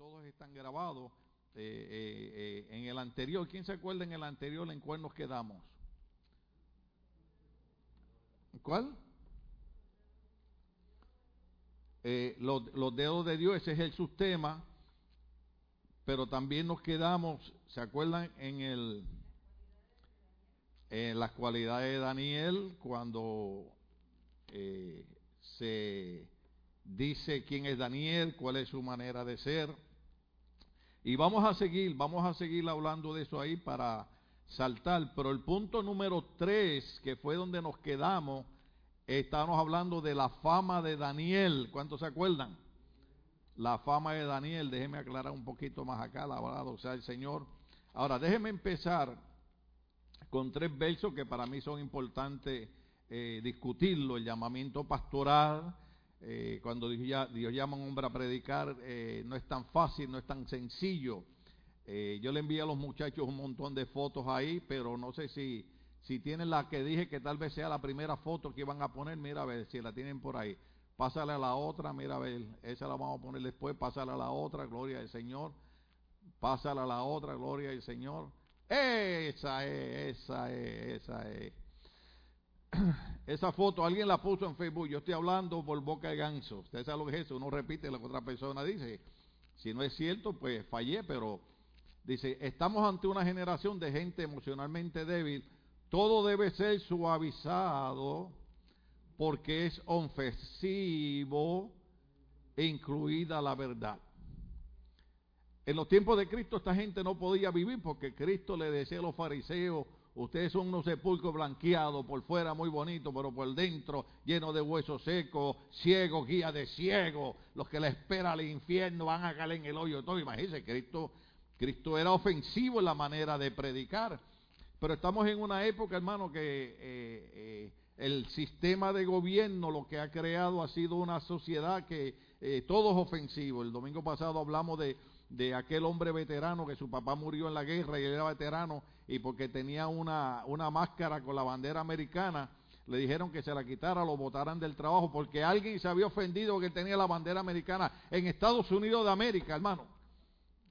todos están grabados. Eh, eh, eh, en el anterior, ¿quién se acuerda en el anterior en cuál nos quedamos? ¿Cuál? Los, dedos de Dios, ese es el sistema, pero también nos quedamos, ¿se acuerdan en el en las cualidades de Daniel cuando se dice quién es Daniel, cuál es su manera de ser? Y vamos a seguir, vamos a seguir hablando de eso ahí para saltar. Pero el punto número tres, que fue donde nos quedamos, estábamos hablando de la fama de Daniel. ¿Cuántos se acuerdan? La fama de Daniel, déjeme aclarar un poquito más acá, o sea el Señor. Ahora, déjeme empezar con tres versos que para mí son importantes eh, discutirlo, el llamamiento pastoral, eh, cuando Dios, llama a un hombre a predicar, eh, no es tan fácil, no es tan sencillo. Eh, yo le envío a los muchachos un montón de fotos ahí, pero no sé si, si tienen la que dije que tal vez sea la primera foto que van a poner, mira a ver si la tienen por ahí. Pásale a la otra, mira a ver, esa la vamos a poner después, pásale a la otra, gloria al Señor. Pásale a la otra, gloria al Señor. Esa es, esa es, esa es. Esa foto alguien la puso en Facebook. Yo estoy hablando por boca de ganso. Usted sabe lo que es eso. Uno repite lo que otra persona dice. Si no es cierto, pues fallé. Pero dice: Estamos ante una generación de gente emocionalmente débil. Todo debe ser suavizado porque es ofensivo, incluida la verdad. En los tiempos de Cristo esta gente no podía vivir porque Cristo le decía a los fariseos, Ustedes son unos sepulcros blanqueados, por fuera muy bonitos, pero por dentro llenos de huesos secos, ciegos, guía de ciegos. Los que le espera al infierno van a caer en el hoyo todo. Imagínense, Cristo, Cristo era ofensivo en la manera de predicar. Pero estamos en una época, hermano, que eh, eh, el sistema de gobierno lo que ha creado ha sido una sociedad que eh, todo es ofensivo. El domingo pasado hablamos de de aquel hombre veterano que su papá murió en la guerra y él era veterano y porque tenía una, una máscara con la bandera americana, le dijeron que se la quitara, lo botaran del trabajo porque alguien se había ofendido que tenía la bandera americana en Estados Unidos de América, hermano.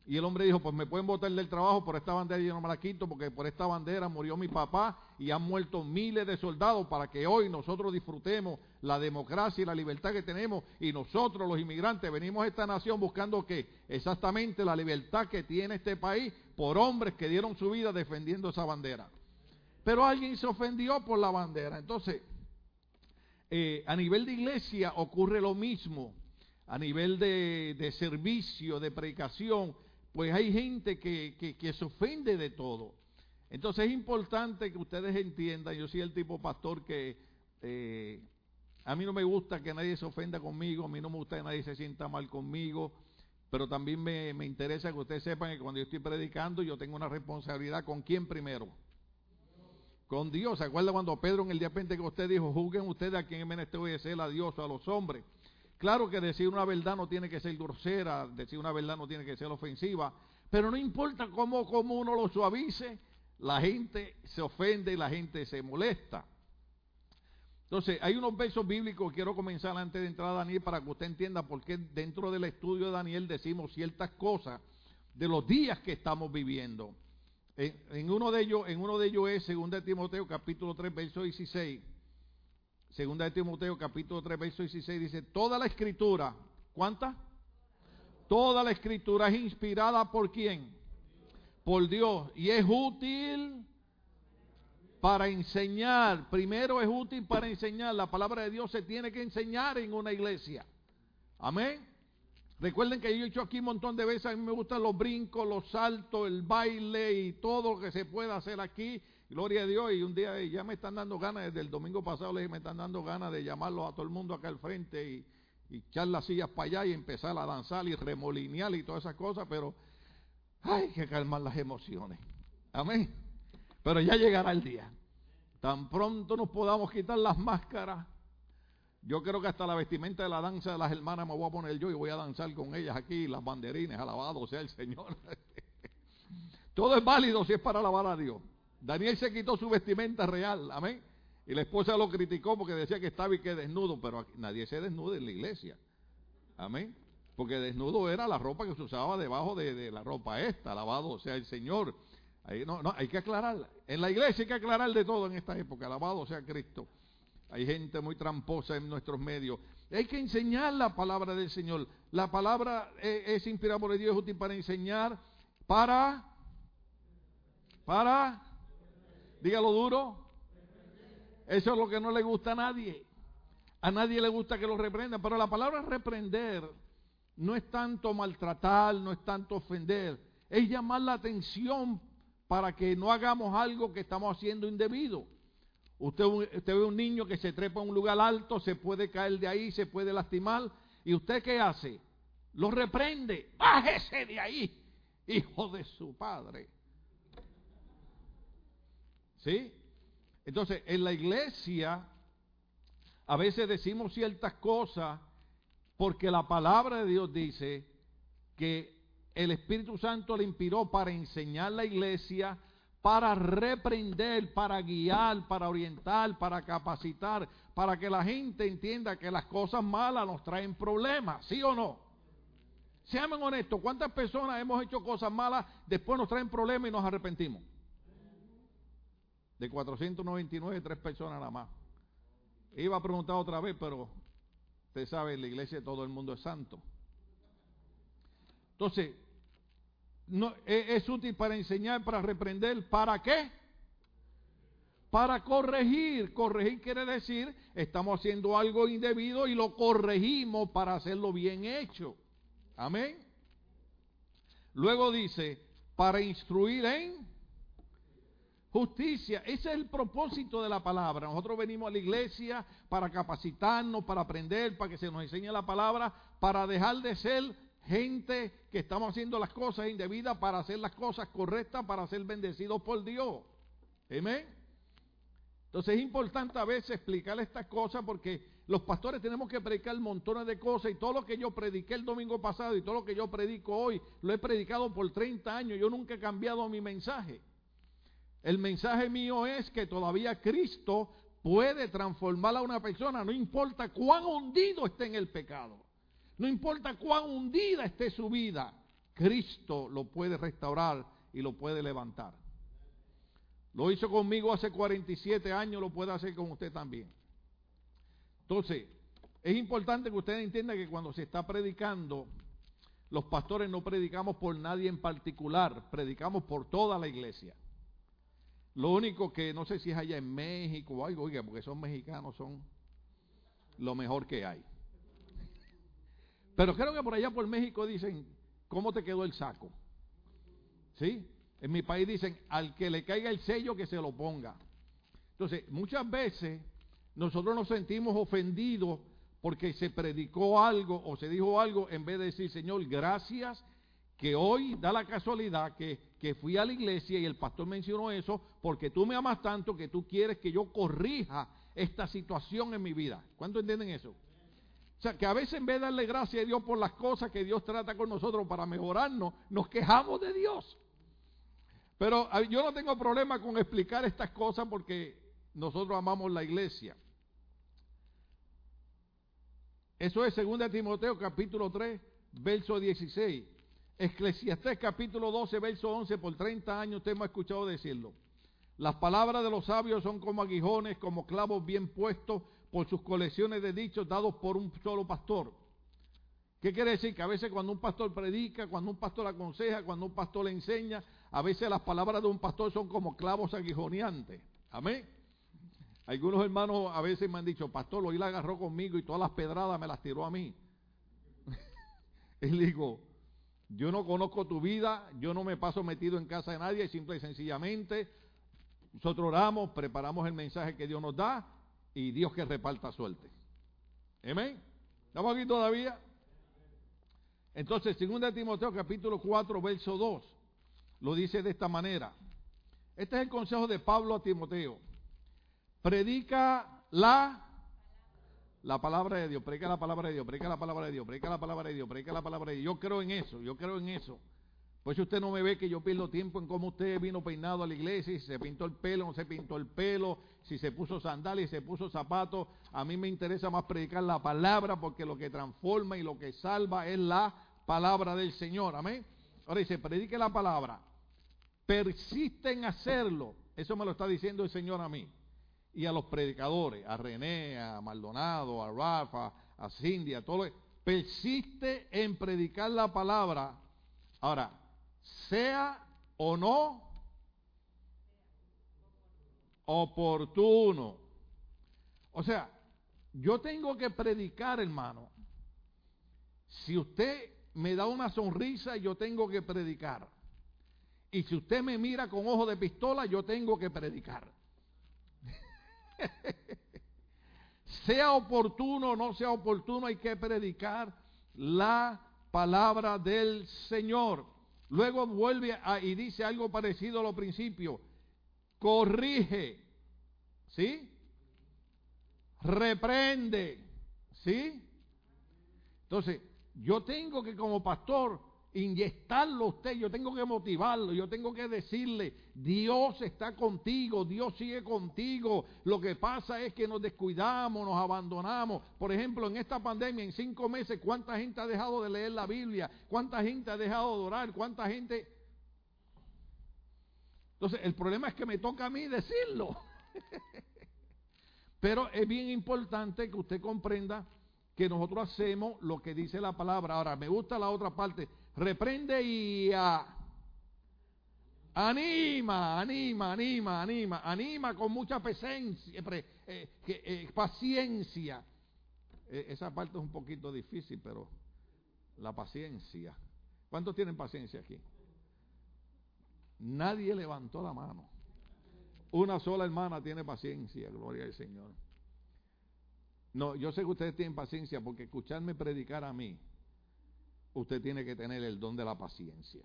Y el hombre dijo, pues me pueden botar del trabajo por esta bandera y yo no me la quito porque por esta bandera murió mi papá y han muerto miles de soldados para que hoy nosotros disfrutemos la democracia y la libertad que tenemos y nosotros los inmigrantes venimos a esta nación buscando que exactamente la libertad que tiene este país por hombres que dieron su vida defendiendo esa bandera. Pero alguien se ofendió por la bandera. Entonces, eh, a nivel de iglesia ocurre lo mismo. A nivel de, servicio, de predicación, pues hay gente que, que, se ofende de todo. Entonces es importante que ustedes entiendan, yo soy el tipo pastor que eh, a mí no me gusta que nadie se ofenda conmigo, a mí no me gusta que nadie se sienta mal conmigo, pero también me, me interesa que ustedes sepan que cuando yo estoy predicando yo tengo una responsabilidad con quién primero. Con Dios. ¿Se acuerda cuando Pedro en el día usted dijo, juzguen ustedes a quién menester obedecer a Dios o a los hombres? Claro que decir una verdad no tiene que ser grosera, decir una verdad no tiene que ser ofensiva, pero no importa cómo, cómo uno lo suavice, la gente se ofende y la gente se molesta. Entonces, hay unos versos bíblicos que quiero comenzar antes de entrar a Daniel para que usted entienda por qué dentro del estudio de Daniel decimos ciertas cosas de los días que estamos viviendo. En, uno de ellos, en uno de ellos es 2 Timoteo capítulo 3, verso 16. Segunda de Timoteo capítulo 3, verso 16 dice, toda la escritura, ¿cuánta? Toda la escritura es inspirada por quién? Por Dios. Y es útil para enseñar. Primero es útil para enseñar. La palabra de Dios se tiene que enseñar en una iglesia. Amén. Recuerden que yo he hecho aquí un montón de veces, a mí me gustan los brincos, los saltos, el baile y todo lo que se pueda hacer aquí. Gloria a Dios. Y un día ya me están dando ganas, desde el domingo pasado les me están dando ganas de llamarlos a todo el mundo acá al frente y, echar las sillas para allá y empezar a danzar y remolinear y todas esas cosas, pero hay que calmar las emociones. Amén. Pero ya llegará el día. Tan pronto nos podamos quitar las máscaras. Yo creo que hasta la vestimenta de la danza de las hermanas me voy a poner yo y voy a danzar con ellas aquí, las banderines, alabado sea el Señor. Todo es válido si es para alabar a Dios. Daniel se quitó su vestimenta real, amén. Y la esposa lo criticó porque decía que estaba y que desnudo, pero nadie se desnuda en la iglesia. Amén. porque desnudo era la ropa que se usaba debajo de, la ropa esta, lavado, o sea, el Señor. No, no, hay que aclarar. En la iglesia hay que aclarar de todo en esta época, alabado sea Cristo. Hay gente muy tramposa en nuestros medios. Hay que enseñar la palabra del Señor. La palabra es, es inspirada por Dios, útil para enseñar, para, para, dígalo duro. Eso es lo que no le gusta a nadie. A nadie le gusta que lo reprendan, pero la palabra reprender no es tanto maltratar, no es tanto ofender, es llamar la atención para que no hagamos algo que estamos haciendo indebido. Usted, usted, ve un niño que se trepa a un lugar alto, se puede caer de ahí, se puede lastimar, y usted qué hace? Lo reprende, bájese de ahí, hijo de su padre. ¿Sí? Entonces, en la iglesia a veces decimos ciertas cosas porque la palabra de Dios dice que el Espíritu Santo le inspiró para enseñar la iglesia, para reprender, para guiar, para orientar, para capacitar, para que la gente entienda que las cosas malas nos traen problemas, ¿sí o no? Seamos honestos, ¿cuántas personas hemos hecho cosas malas, después nos traen problemas y nos arrepentimos? De 499, tres personas nada más. Iba a preguntar otra vez, pero Usted sabe, en la iglesia todo el mundo es santo. Entonces, no, e, es, útil para enseñar, para reprender. ¿Para qué? Para corregir. Corregir quiere decir, estamos haciendo algo indebido y lo corregimos para hacerlo bien hecho. Amén. Luego dice, para instruir en Justicia, ese es el propósito de la palabra. Nosotros venimos a la iglesia para capacitarnos, para aprender, para que se nos enseñe la palabra, para dejar de ser gente que estamos haciendo las cosas indebidas, para hacer las cosas correctas, para ser bendecidos por Dios. Amén. Entonces es importante a veces explicar estas cosas porque los pastores tenemos que predicar montones de cosas y todo lo que yo prediqué el domingo pasado y todo lo que yo predico hoy, lo he predicado por 30 años. Yo nunca he cambiado mi mensaje. El mensaje mío es que todavía Cristo puede transformar a una persona, no importa cuán hundido esté en el pecado, no importa cuán hundida esté su vida, Cristo lo puede restaurar y lo puede levantar. Lo hizo conmigo hace 47 años, lo puede hacer con usted también. Entonces, es importante que usted entienda que cuando se está predicando, los pastores no predicamos por nadie en particular, predicamos por toda la iglesia. Lo único que no sé si es allá en México o algo, oiga, porque son mexicanos, son lo mejor que hay. Pero creo que por allá por México dicen, ¿cómo te quedó el saco? ¿Sí? En mi país dicen, al que le caiga el sello, que se lo ponga. Entonces, muchas veces nosotros nos sentimos ofendidos porque se predicó algo o se dijo algo en vez de decir, Señor, gracias que hoy da la casualidad que, que, fui a la iglesia y el pastor mencionó eso porque tú me amas tanto que tú quieres que yo corrija esta situación en mi vida. ¿Cuánto entienden eso? O sea, que a veces en vez de darle gracias a Dios por las cosas que Dios trata con nosotros para mejorarnos, nos quejamos de Dios. Pero yo no tengo problema con explicar estas cosas porque nosotros amamos la iglesia. Eso es 2 Timoteo capítulo 3, verso 16. Eclesiastés capítulo 12, verso 11, por 30 años usted me ha escuchado decirlo. Las palabras de los sabios son como aguijones, como clavos bien puestos por sus colecciones de dichos dados por un solo pastor. ¿Qué quiere decir? Que a veces cuando un pastor predica, cuando un pastor aconseja, cuando un pastor le enseña, a veces las palabras de un pastor son como clavos aguijoneantes. Amén. Algunos hermanos a veces me han dicho, pastor, hoy la agarró conmigo y todas las pedradas me las tiró a mí. y digo, yo no conozco tu vida, yo no me paso metido en casa de nadie, simple y sencillamente nosotros oramos, preparamos el mensaje que Dios nos da y Dios que reparta suerte. Amén. ¿Estamos aquí todavía? Entonces, 2 Timoteo capítulo 4, verso 2, lo dice de esta manera. Este es el consejo de Pablo a Timoteo. Predica la la palabra de Dios, predica la palabra de Dios, predica la palabra de Dios, predica la palabra de Dios, predica la palabra de Dios. Yo creo en eso, yo creo en eso. Por eso usted no me ve que yo pierdo tiempo en cómo usted vino peinado a la iglesia, si se pintó el pelo, no se pintó el pelo, si se puso sandalias, si se puso zapatos. A mí me interesa más predicar la palabra porque lo que transforma y lo que salva es la palabra del Señor. Amén. Ahora dice, predique la palabra. Persiste en hacerlo. Eso me lo está diciendo el Señor a mí. Y a los predicadores, a René, a Maldonado, a Rafa, a Cindy, a todos. Persiste en predicar la palabra. Ahora, sea o no oportuno. O sea, yo tengo que predicar, hermano. Si usted me da una sonrisa, yo tengo que predicar. Y si usted me mira con ojo de pistola, yo tengo que predicar. sea oportuno o no sea oportuno, hay que predicar la palabra del Señor. Luego vuelve y dice algo parecido a lo principio. Corrige, ¿sí? Reprende, ¿sí? Entonces, yo tengo que como pastor inyectarlo usted, yo tengo que motivarlo, yo tengo que decirle, Dios está contigo, Dios sigue contigo. Lo que pasa es que nos descuidamos, nos abandonamos. Por ejemplo, en esta pandemia, en cinco meses, ¿cuánta gente ha dejado de leer la Biblia? ¿Cuánta gente ha dejado de orar? ¿Cuánta gente... Entonces, el problema es que me toca a mí decirlo. Pero es bien importante que usted comprenda que nosotros hacemos lo que dice la palabra. Ahora, me gusta la otra parte reprende y anima, anima, anima, anima, anima con mucha presencia, eh, eh, paciencia. E, esa parte es un poquito difícil, pero la paciencia. ¿Cuántos tienen paciencia aquí? Nadie levantó la mano. Una sola hermana tiene paciencia, gloria al Señor. No, yo sé que ustedes tienen paciencia porque escucharme predicar a mí usted tiene que tener el don de la paciencia.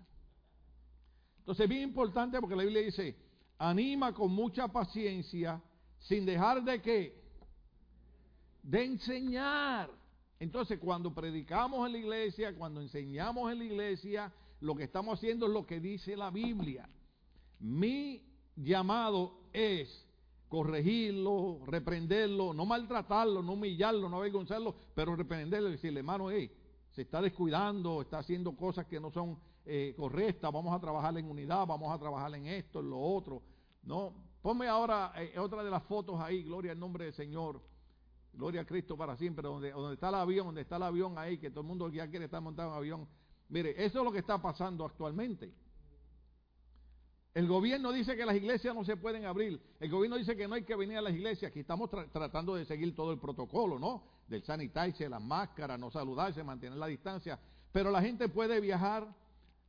Entonces es bien importante porque la Biblia dice, anima con mucha paciencia sin dejar de qué? De enseñar. Entonces cuando predicamos en la iglesia, cuando enseñamos en la iglesia, lo que estamos haciendo es lo que dice la Biblia. Mi llamado es corregirlo, reprenderlo, no maltratarlo, no humillarlo, no avergonzarlo, pero reprenderlo y decirle, hermano, hey, se está descuidando, está haciendo cosas que no son eh, correctas, vamos a trabajar en unidad, vamos a trabajar en esto, en lo otro. No, ponme ahora eh, otra de las fotos ahí, gloria al nombre del Señor. Gloria a Cristo para siempre, donde, donde está el avión, donde está el avión ahí, que todo el mundo ya quiere estar montado en avión. Mire, eso es lo que está pasando actualmente. El gobierno dice que las iglesias no se pueden abrir. El gobierno dice que no hay que venir a las iglesias. Aquí estamos tratando de seguir todo el protocolo, ¿no? Del sanitarse, las máscaras, no saludarse, mantener la distancia. Pero la gente puede viajar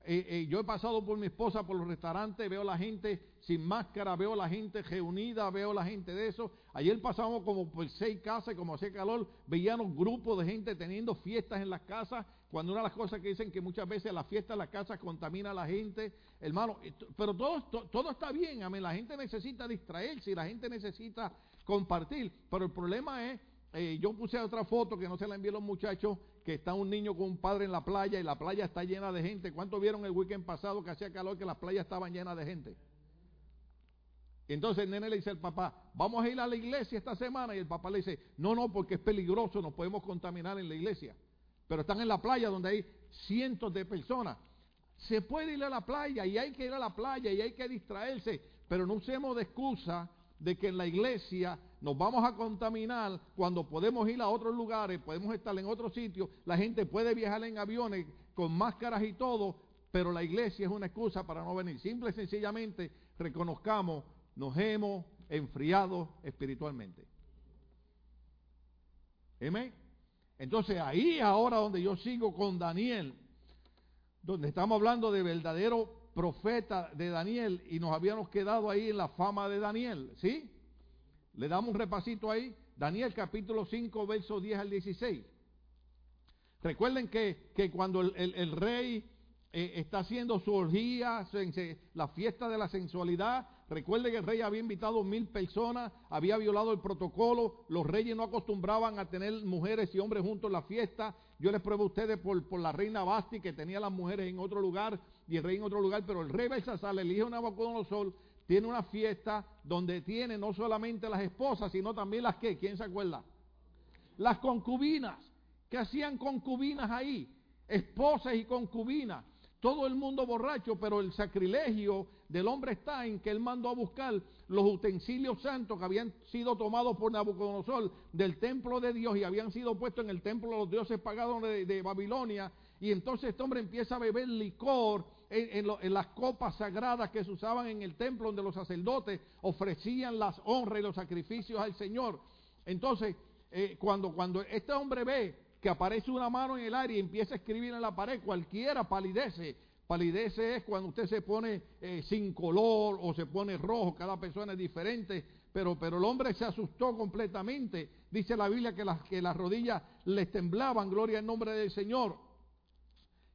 eh, eh, yo he pasado por mi esposa por los restaurantes, veo la gente sin máscara, veo la gente reunida, veo la gente de eso. Ayer pasamos como por seis casas, como hacía calor, veíamos grupos de gente teniendo fiestas en las casas, cuando una de las cosas que dicen que muchas veces la fiesta en las casas contamina a la gente, hermano, pero todo, todo está bien, amén, la gente necesita distraerse y la gente necesita compartir, pero el problema es eh, yo puse otra foto que no se la envié a los muchachos, que está un niño con un padre en la playa y la playa está llena de gente. ¿Cuántos vieron el weekend pasado que hacía calor que las playas estaban llenas de gente? entonces el nene le dice al papá, vamos a ir a la iglesia esta semana. Y el papá le dice, no, no, porque es peligroso, nos podemos contaminar en la iglesia. Pero están en la playa donde hay cientos de personas. Se puede ir a la playa y hay que ir a la playa y hay que distraerse, pero no usemos de excusa de que en la iglesia nos vamos a contaminar cuando podemos ir a otros lugares, podemos estar en otros sitios, la gente puede viajar en aviones con máscaras y todo, pero la iglesia es una excusa para no venir. Simple y sencillamente reconozcamos, nos hemos enfriado espiritualmente. ¿Amén? Entonces ahí ahora donde yo sigo con Daniel, donde estamos hablando de verdadero profeta de Daniel y nos habíamos quedado ahí en la fama de Daniel, ¿sí? Le damos un repasito ahí. Daniel capítulo 5, verso 10 al 16. Recuerden que, cuando el, rey eh, está haciendo su orgía, la fiesta de la sensualidad, Recuerde que el rey había invitado mil personas, había violado el protocolo, los reyes no acostumbraban a tener mujeres y hombres juntos en la fiesta. Yo les pruebo a ustedes por, por la reina Basti que tenía las mujeres en otro lugar y el rey en otro lugar, pero el rey Belsasar elige una Nabucodonosor, tiene una fiesta donde tiene no solamente las esposas, sino también las que, ¿quién se acuerda? Las concubinas, que hacían concubinas ahí, esposas y concubinas todo el mundo borracho, pero el sacrilegio del hombre está en que él mandó a buscar los utensilios santos que habían sido tomados por Nabucodonosor del templo de Dios y habían sido puestos en el templo de los dioses pagados de, Babilonia. Y entonces este hombre empieza a beber licor en, las copas sagradas que se usaban en el templo donde los sacerdotes ofrecían las honras y los sacrificios al Señor. Entonces, eh, cuando, cuando este hombre ve que aparece una mano en el aire y empieza a escribir en la pared, cualquiera palidece. Palidece es cuando usted se pone eh, sin color o se pone rojo, cada persona es diferente, pero, pero el hombre se asustó completamente. Dice la Biblia que las, que las rodillas le temblaban, gloria al nombre del Señor.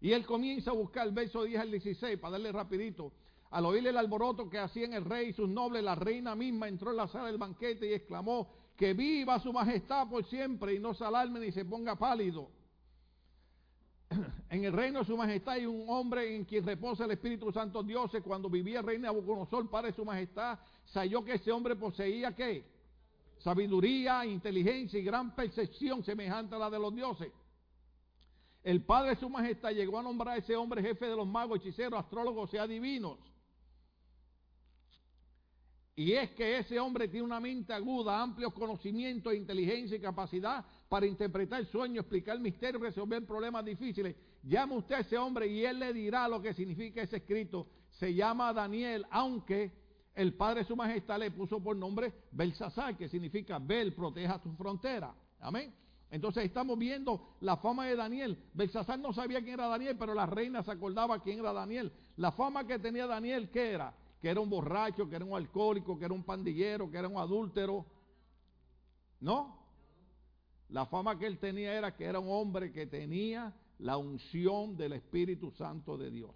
Y él comienza a buscar el verso 10 al 16, para darle rapidito. Al oír el alboroto que hacían el rey y sus nobles, la reina misma entró en la sala del banquete y exclamó, que viva su majestad por siempre y no se alarme ni se ponga pálido. En el reino de su majestad hay un hombre en quien reposa el Espíritu Santo Dios. Cuando vivía el rey padre de su majestad, salió que ese hombre poseía qué? Sabiduría, inteligencia y gran percepción semejante a la de los dioses. El padre de su majestad llegó a nombrar a ese hombre jefe de los magos, hechiceros, astrólogos y adivinos. Y es que ese hombre tiene una mente aguda, amplios conocimientos, inteligencia y capacidad para interpretar sueños, explicar misterios, resolver problemas difíciles. Llame usted a ese hombre y él le dirá lo que significa ese escrito. Se llama Daniel, aunque el Padre de su Majestad le puso por nombre Belsasar, que significa Bel, proteja tu frontera. Amén. Entonces estamos viendo la fama de Daniel. Belsasar no sabía quién era Daniel, pero la reina se acordaba quién era Daniel. La fama que tenía Daniel, ¿qué era? que era un borracho, que era un alcohólico, que era un pandillero, que era un adúltero. No. La fama que él tenía era que era un hombre que tenía la unción del Espíritu Santo de Dios.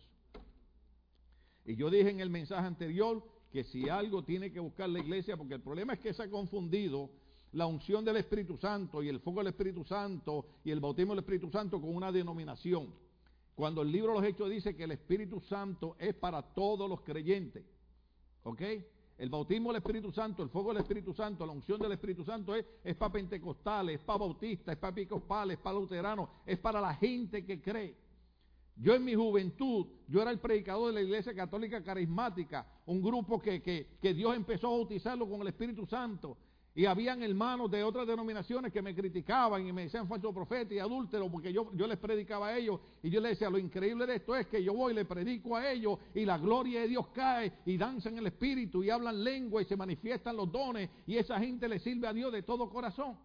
Y yo dije en el mensaje anterior que si algo tiene que buscar la iglesia, porque el problema es que se ha confundido la unción del Espíritu Santo y el fuego del Espíritu Santo y el bautismo del Espíritu Santo con una denominación. Cuando el libro de los Hechos dice que el Espíritu Santo es para todos los creyentes. ¿Ok? El bautismo del Espíritu Santo, el fuego del Espíritu Santo, la unción del Espíritu Santo es, es para pentecostales, es para bautistas, es para episcopales, es para luteranos, es para la gente que cree. Yo en mi juventud, yo era el predicador de la Iglesia Católica Carismática, un grupo que, que, que Dios empezó a bautizarlo con el Espíritu Santo. Y habían hermanos de otras denominaciones que me criticaban y me decían falso profeta y adúltero porque yo, yo les predicaba a ellos y yo les decía, lo increíble de esto es que yo voy y le predico a ellos y la gloria de Dios cae y danzan el espíritu y hablan lengua y se manifiestan los dones y esa gente le sirve a Dios de todo corazón.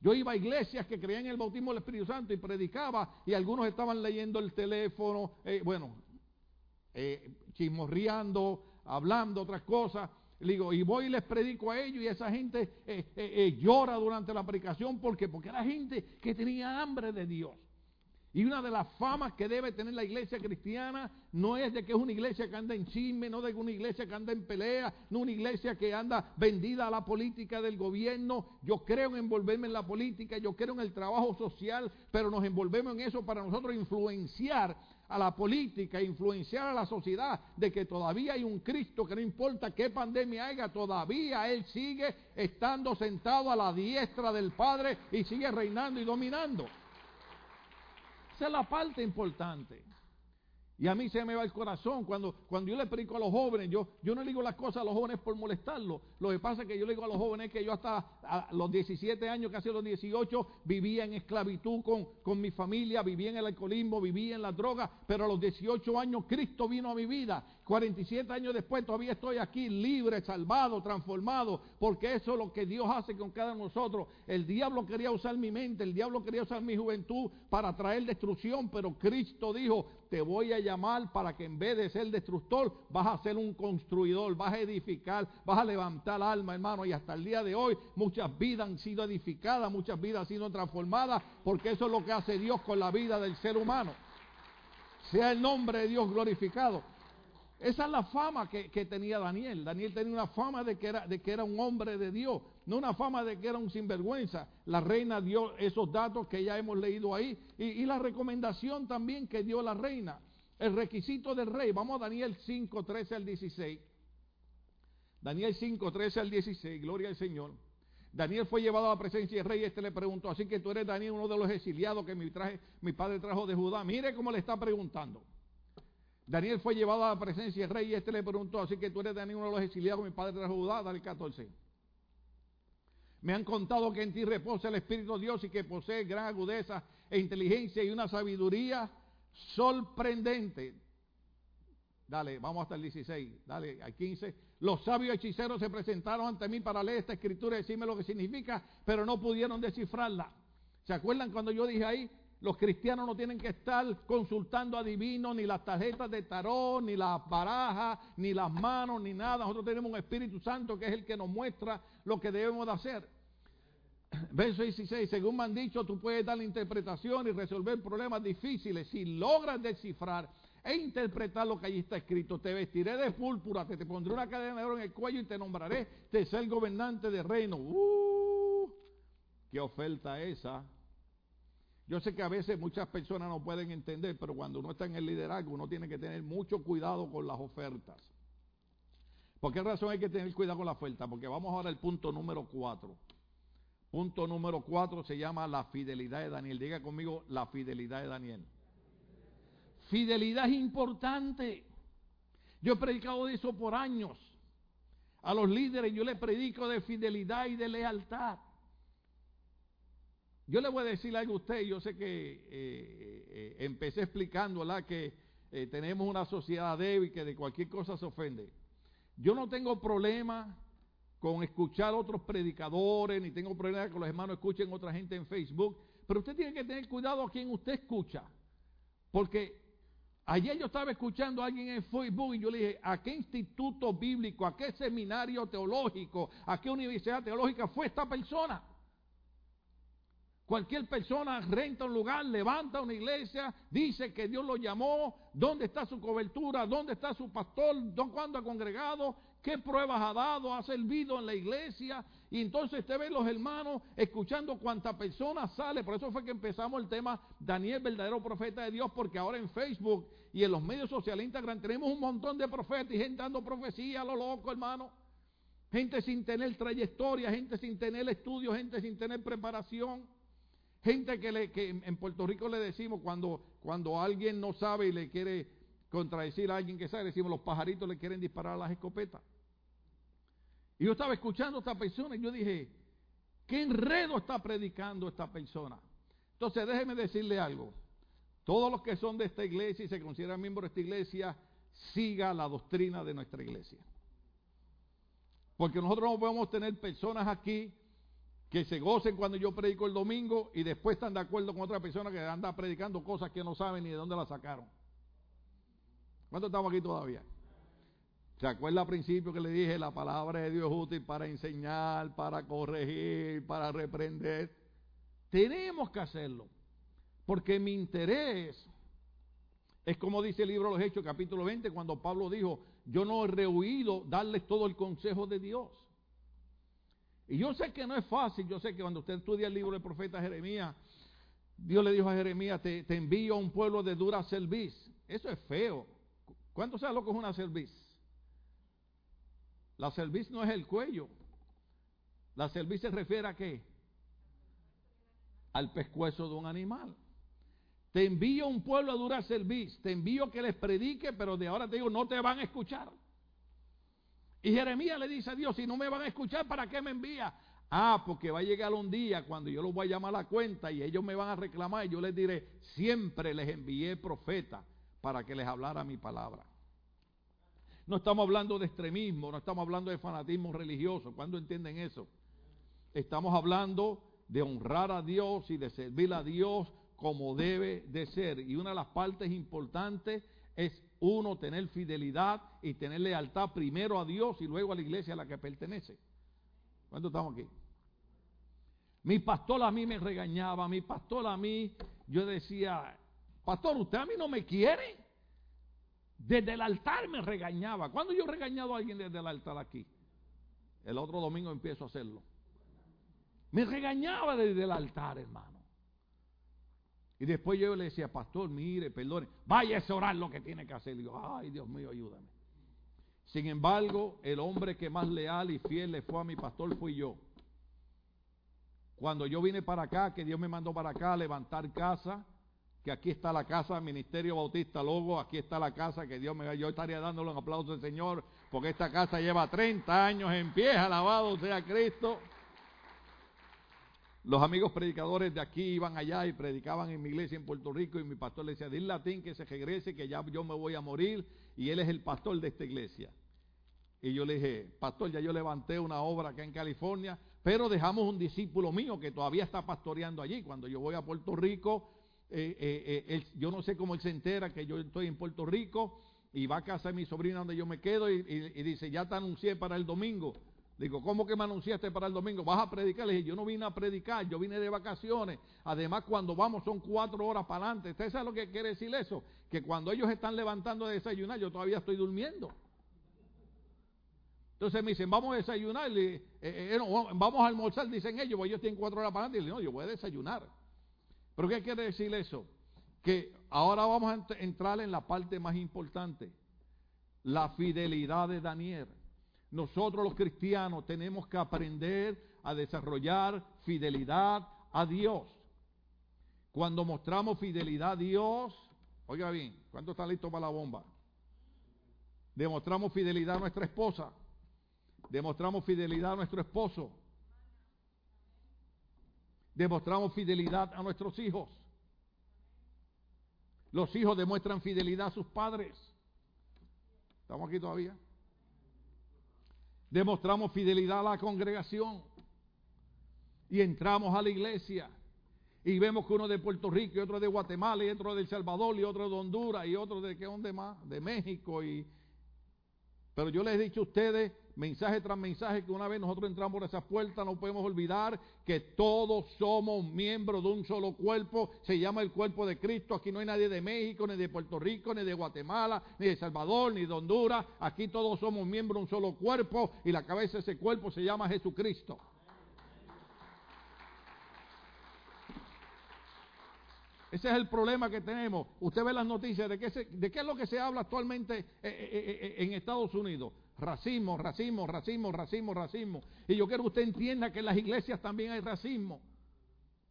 Yo iba a iglesias que creían en el bautismo del Espíritu Santo y predicaba y algunos estaban leyendo el teléfono, eh, bueno, eh, chismorreando, hablando otras cosas y voy y les predico a ellos y esa gente eh, eh, eh, llora durante la predicación. porque Porque era gente que tenía hambre de Dios. Y una de las famas que debe tener la iglesia cristiana no es de que es una iglesia que anda en chisme, no de que una iglesia que anda en pelea, no una iglesia que anda vendida a la política del gobierno. Yo creo en envolverme en la política, yo creo en el trabajo social, pero nos envolvemos en eso para nosotros influenciar a la política, influenciar a la sociedad de que todavía hay un Cristo que no importa qué pandemia haya, todavía Él sigue estando sentado a la diestra del Padre y sigue reinando y dominando. Esa es la parte importante. Y a mí se me va el corazón cuando, cuando yo le predico a los jóvenes. Yo, yo no le digo las cosas a los jóvenes por molestarlos. Lo que pasa es que yo le digo a los jóvenes que yo hasta los 17 años, casi los 18, vivía en esclavitud con, con mi familia, vivía en el alcoholismo, vivía en la droga. Pero a los 18 años Cristo vino a mi vida. 47 años después todavía estoy aquí libre, salvado, transformado. Porque eso es lo que Dios hace con cada uno de nosotros. El diablo quería usar mi mente, el diablo quería usar mi juventud para traer destrucción. Pero Cristo dijo, te voy a llamar para que en vez de ser destructor, vas a ser un construidor, vas a edificar, vas a levantar alma, hermano. Y hasta el día de hoy muchas vidas han sido edificadas, muchas vidas han sido transformadas, porque eso es lo que hace Dios con la vida del ser humano. Sea el nombre de Dios glorificado. Esa es la fama que, tenía Daniel. Daniel tenía una fama de que, era, de que era un hombre de Dios, no una fama de que era un sinvergüenza. La reina dio esos datos que ya hemos leído ahí y, la recomendación también que dio la reina. El requisito del rey, vamos a Daniel 5, 13 al 16. Daniel 5, 13 al 16, gloria al Señor. Daniel fue llevado a la presencia del rey y este le preguntó, así que tú eres Daniel, uno de los exiliados que mi, traje, mi padre trajo de Judá. Mire cómo le está preguntando. Daniel fue llevado a la presencia del rey y este le preguntó, así que tú eres Daniel, uno de los exiliados mi padre de Judá, dale 14. Me han contado que en ti reposa el Espíritu de Dios y que posee gran agudeza e inteligencia y una sabiduría sorprendente. Dale, vamos hasta el 16, dale al 15. Los sabios hechiceros se presentaron ante mí para leer esta escritura y decirme lo que significa, pero no pudieron descifrarla. ¿Se acuerdan cuando yo dije ahí? Los cristianos no tienen que estar consultando adivinos, ni las tarjetas de tarot, ni las barajas, ni las manos, ni nada. Nosotros tenemos un Espíritu Santo que es el que nos muestra lo que debemos de hacer. Verso 16, según me han dicho, tú puedes dar la interpretación y resolver problemas difíciles si logras descifrar e interpretar lo que allí está escrito. Te vestiré de púrpura, te, te pondré una cadena de oro en el cuello y te nombraré de ser gobernante de reino. ¡Uh! ¡Qué oferta esa! Yo sé que a veces muchas personas no pueden entender, pero cuando uno está en el liderazgo, uno tiene que tener mucho cuidado con las ofertas. ¿Por qué razón hay que tener cuidado con la oferta? Porque vamos ahora al punto número cuatro. Punto número cuatro se llama la fidelidad de Daniel. Diga conmigo la fidelidad de Daniel. Fidelidad es importante. Yo he predicado de eso por años. A los líderes yo les predico de fidelidad y de lealtad. Yo le voy a decir algo a usted, yo sé que eh, eh, empecé explicando que eh, tenemos una sociedad débil que de cualquier cosa se ofende. Yo no tengo problema con escuchar otros predicadores, ni tengo problema con los hermanos escuchen otra gente en Facebook, pero usted tiene que tener cuidado a quien usted escucha, porque Ayer yo estaba escuchando a alguien en Facebook y yo le dije, ¿a qué instituto bíblico, a qué seminario teológico, a qué universidad teológica fue esta persona? Cualquier persona renta un lugar, levanta una iglesia, dice que Dios lo llamó, dónde está su cobertura, dónde está su pastor, cuándo ha congregado, qué pruebas ha dado, ha servido en la iglesia. Y entonces usted ve los hermanos escuchando cuánta persona sale. Por eso fue que empezamos el tema Daniel, verdadero profeta de Dios, porque ahora en Facebook y en los medios sociales Instagram tenemos un montón de profetas y gente dando profecía a lo loco, hermano. Gente sin tener trayectoria, gente sin tener estudio, gente sin tener preparación. Gente que, le, que en Puerto Rico le decimos cuando, cuando alguien no sabe y le quiere contradecir a alguien que sabe, decimos los pajaritos le quieren disparar las escopetas. Y yo estaba escuchando a esta persona y yo dije, ¿qué enredo está predicando esta persona? Entonces déjeme decirle algo. Todos los que son de esta iglesia y se consideran miembros de esta iglesia, siga la doctrina de nuestra iglesia. Porque nosotros no podemos tener personas aquí que se gocen cuando yo predico el domingo y después están de acuerdo con otra persona que anda predicando cosas que no saben ni de dónde las sacaron. ¿Cuántos estamos aquí todavía? ¿Se acuerda al principio que le dije la palabra de Dios es útil para enseñar, para corregir, para reprender? Tenemos que hacerlo. Porque mi interés es como dice el libro de los Hechos, capítulo 20, cuando Pablo dijo, yo no he rehuido darles todo el consejo de Dios. Y yo sé que no es fácil, yo sé que cuando usted estudia el libro del profeta Jeremías, Dios le dijo a Jeremías, te, envío a un pueblo de dura cerviz. Eso es feo. ¿Cuánto sabe lo es una cerviz? La cerviz no es el cuello. La cerviz se refiere a qué? Al pescuezo de un animal. Te envío un pueblo a dura cerviz. Te envío que les predique, pero de ahora te digo, no te van a escuchar. Y Jeremías le dice a Dios, si no me van a escuchar, ¿para qué me envía? Ah, porque va a llegar un día cuando yo los voy a llamar a la cuenta y ellos me van a reclamar y yo les diré, siempre les envié profeta para que les hablara mi palabra. No estamos hablando de extremismo, no estamos hablando de fanatismo religioso. ¿Cuándo entienden eso? Estamos hablando de honrar a Dios y de servir a Dios como debe de ser. Y una de las partes importantes es uno tener fidelidad y tener lealtad primero a Dios y luego a la iglesia a la que pertenece. ¿Cuánto estamos aquí? Mi pastor a mí me regañaba, mi pastor a mí, yo decía, pastor, usted a mí no me quiere. Desde el altar me regañaba. ¿Cuándo yo he regañado a alguien desde el altar aquí? El otro domingo empiezo a hacerlo. Me regañaba desde el altar, hermano. Y después yo le decía, pastor, mire, perdone, vaya a orar lo que tiene que hacer. Y yo, ay, Dios mío, ayúdame. Sin embargo, el hombre que más leal y fiel le fue a mi pastor fui yo. Cuando yo vine para acá, que Dios me mandó para acá a levantar casa, que aquí está la casa Ministerio Bautista Logo, aquí está la casa que Dios me yo estaría dándole un aplauso al Señor, porque esta casa lleva 30 años en pie, alabado sea Cristo. Los amigos predicadores de aquí iban allá y predicaban en mi iglesia en Puerto Rico y mi pastor le decía, dile latín que se regrese, que ya yo me voy a morir y él es el pastor de esta iglesia. Y yo le dije, pastor, ya yo levanté una obra acá en California, pero dejamos un discípulo mío que todavía está pastoreando allí. Cuando yo voy a Puerto Rico, eh, eh, eh, yo no sé cómo él se entera que yo estoy en Puerto Rico y va a casa de mi sobrina donde yo me quedo y, dice, ya te anuncié para el domingo. Digo, ¿cómo que me anunciaste para el domingo? ¿Vas a predicar? Le dije, yo no vine a predicar, yo vine de vacaciones. Además, cuando vamos son cuatro horas para adelante. ¿Usted sabe lo que quiere decir eso? Que cuando ellos están levantando de desayunar, yo todavía estoy durmiendo. Entonces me dicen, vamos a desayunar, eh, eh, vamos a almorzar, dicen ellos, pues ellos tienen cuatro horas para adelante. Y le no, yo voy a desayunar. ¿Pero qué quiere decir eso? Que ahora vamos a entrar en la parte más importante, la fidelidad de Daniel. Nosotros los cristianos tenemos que aprender a desarrollar fidelidad a Dios. Cuando mostramos fidelidad a Dios, oiga bien, ¿cuánto está listo para la bomba? Demostramos fidelidad a nuestra esposa demostramos fidelidad a nuestro esposo, demostramos fidelidad a nuestros hijos. Los hijos demuestran fidelidad a sus padres. ¿Estamos aquí todavía? Demostramos fidelidad a la congregación. Y entramos a la iglesia. Y vemos que uno de Puerto Rico y otro de Guatemala y otro de El Salvador y otro de Honduras y otro de qué dónde más, de México y pero yo les he dicho a ustedes mensaje tras mensaje, que una vez nosotros entramos por esa puerta, no podemos olvidar que todos somos miembros de un solo cuerpo, se llama el cuerpo de Cristo, aquí no hay nadie de México, ni de Puerto Rico, ni de Guatemala, ni de Salvador, ni de Honduras, aquí todos somos miembros de un solo cuerpo y la cabeza de ese cuerpo se llama Jesucristo. Ese es el problema que tenemos. Usted ve las noticias de qué, de qué es lo que se habla actualmente eh, eh, eh, en Estados Unidos. Racismo, racismo, racismo, racismo, racismo. Y yo quiero que usted entienda que en las iglesias también hay racismo.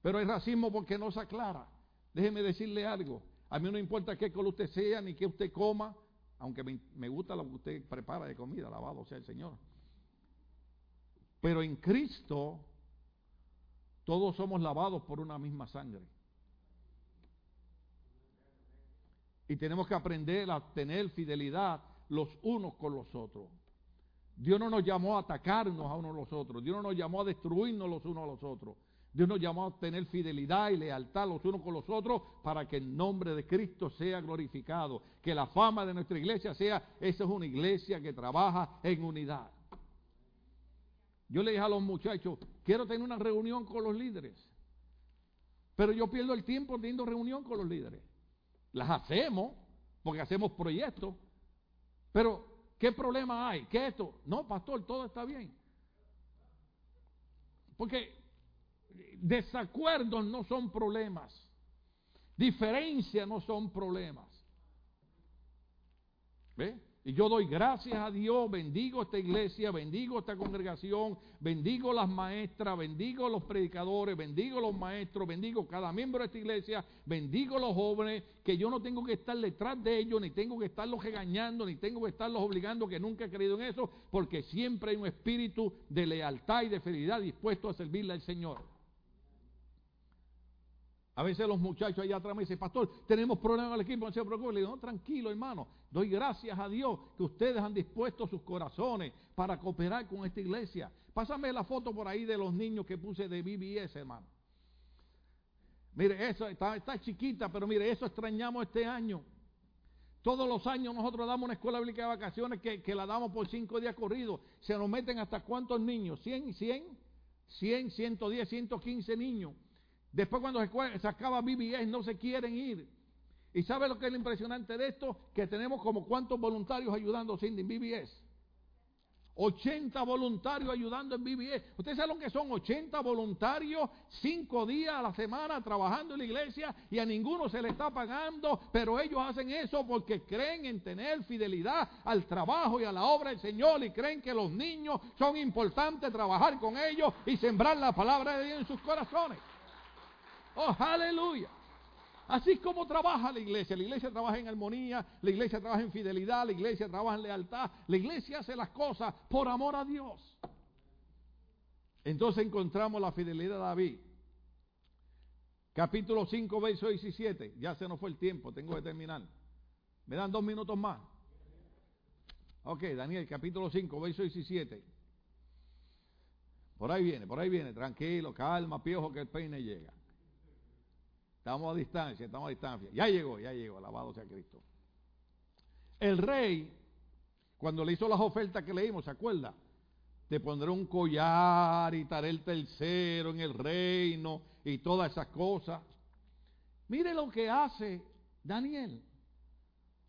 Pero hay racismo porque no se aclara. Déjeme decirle algo. A mí no importa qué color usted sea ni qué usted coma, aunque me, gusta lo que usted prepara de comida, alabado sea el Señor. Pero en Cristo todos somos lavados por una misma sangre. Y tenemos que aprender a tener fidelidad los unos con los otros. Dios no nos llamó a atacarnos a unos a los otros. Dios no nos llamó a destruirnos los unos a los otros. Dios nos llamó a tener fidelidad y lealtad los unos con los otros para que el nombre de Cristo sea glorificado. Que la fama de nuestra iglesia sea, esa es una iglesia que trabaja en unidad. Yo le dije a los muchachos, quiero tener una reunión con los líderes. Pero yo pierdo el tiempo teniendo reunión con los líderes. Las hacemos porque hacemos proyectos, pero, ¿qué problema hay? ¿Qué es esto? No, pastor, todo está bien. Porque desacuerdos no son problemas. Diferencias no son problemas. ¿Ve? Y yo doy gracias a Dios, bendigo esta iglesia, bendigo esta congregación, bendigo las maestras, bendigo los predicadores, bendigo los maestros, bendigo cada miembro de esta iglesia, bendigo los jóvenes, que yo no tengo que estar detrás de ellos, ni tengo que estarlos regañando, ni tengo que estarlos obligando, que nunca he creído en eso, porque siempre hay un espíritu de lealtad y de fidelidad dispuesto a servirle al Señor. A veces los muchachos allá atrás me dicen, pastor, tenemos problemas en el equipo, no se preocupe. Le digo, no, tranquilo hermano, doy gracias a Dios que ustedes han dispuesto sus corazones para cooperar con esta iglesia. Pásame la foto por ahí de los niños que puse de BBS, hermano. Mire, eso está, chiquita, pero mire, eso extrañamos este año. Todos los años nosotros damos una escuela bíblica de vacaciones que, que la damos por cinco días corridos. Se nos meten hasta cuántos niños, 100, 100, 100, 110, 115 niños. Después cuando se acaba BBS no se quieren ir. ¿Y sabe lo que es lo impresionante de esto? Que tenemos como cuántos voluntarios ayudando Cindy en BBS. 80 voluntarios ayudando en BBS. ¿Ustedes saben lo que son 80 voluntarios? Cinco días a la semana trabajando en la iglesia y a ninguno se le está pagando, pero ellos hacen eso porque creen en tener fidelidad al trabajo y a la obra del Señor y creen que los niños son importantes trabajar con ellos y sembrar la palabra de Dios en sus corazones. Oh, aleluya. Así como trabaja la iglesia. La iglesia trabaja en armonía, la iglesia trabaja en fidelidad, la iglesia trabaja en lealtad. La iglesia hace las cosas por amor a Dios. Entonces encontramos la fidelidad de David. Capítulo 5, verso 17. Ya se nos fue el tiempo, tengo que terminar. ¿Me dan dos minutos más? Ok, Daniel, capítulo 5, verso 17. Por ahí viene, por ahí viene, tranquilo, calma, piojo, que el peine llega. Estamos a distancia, estamos a distancia. Ya llegó, ya llegó, alabado sea Cristo. El rey, cuando le hizo las ofertas que leímos, ¿se acuerda? Te pondré un collar y estaré el tercero en el reino y todas esas cosas. Mire lo que hace Daniel.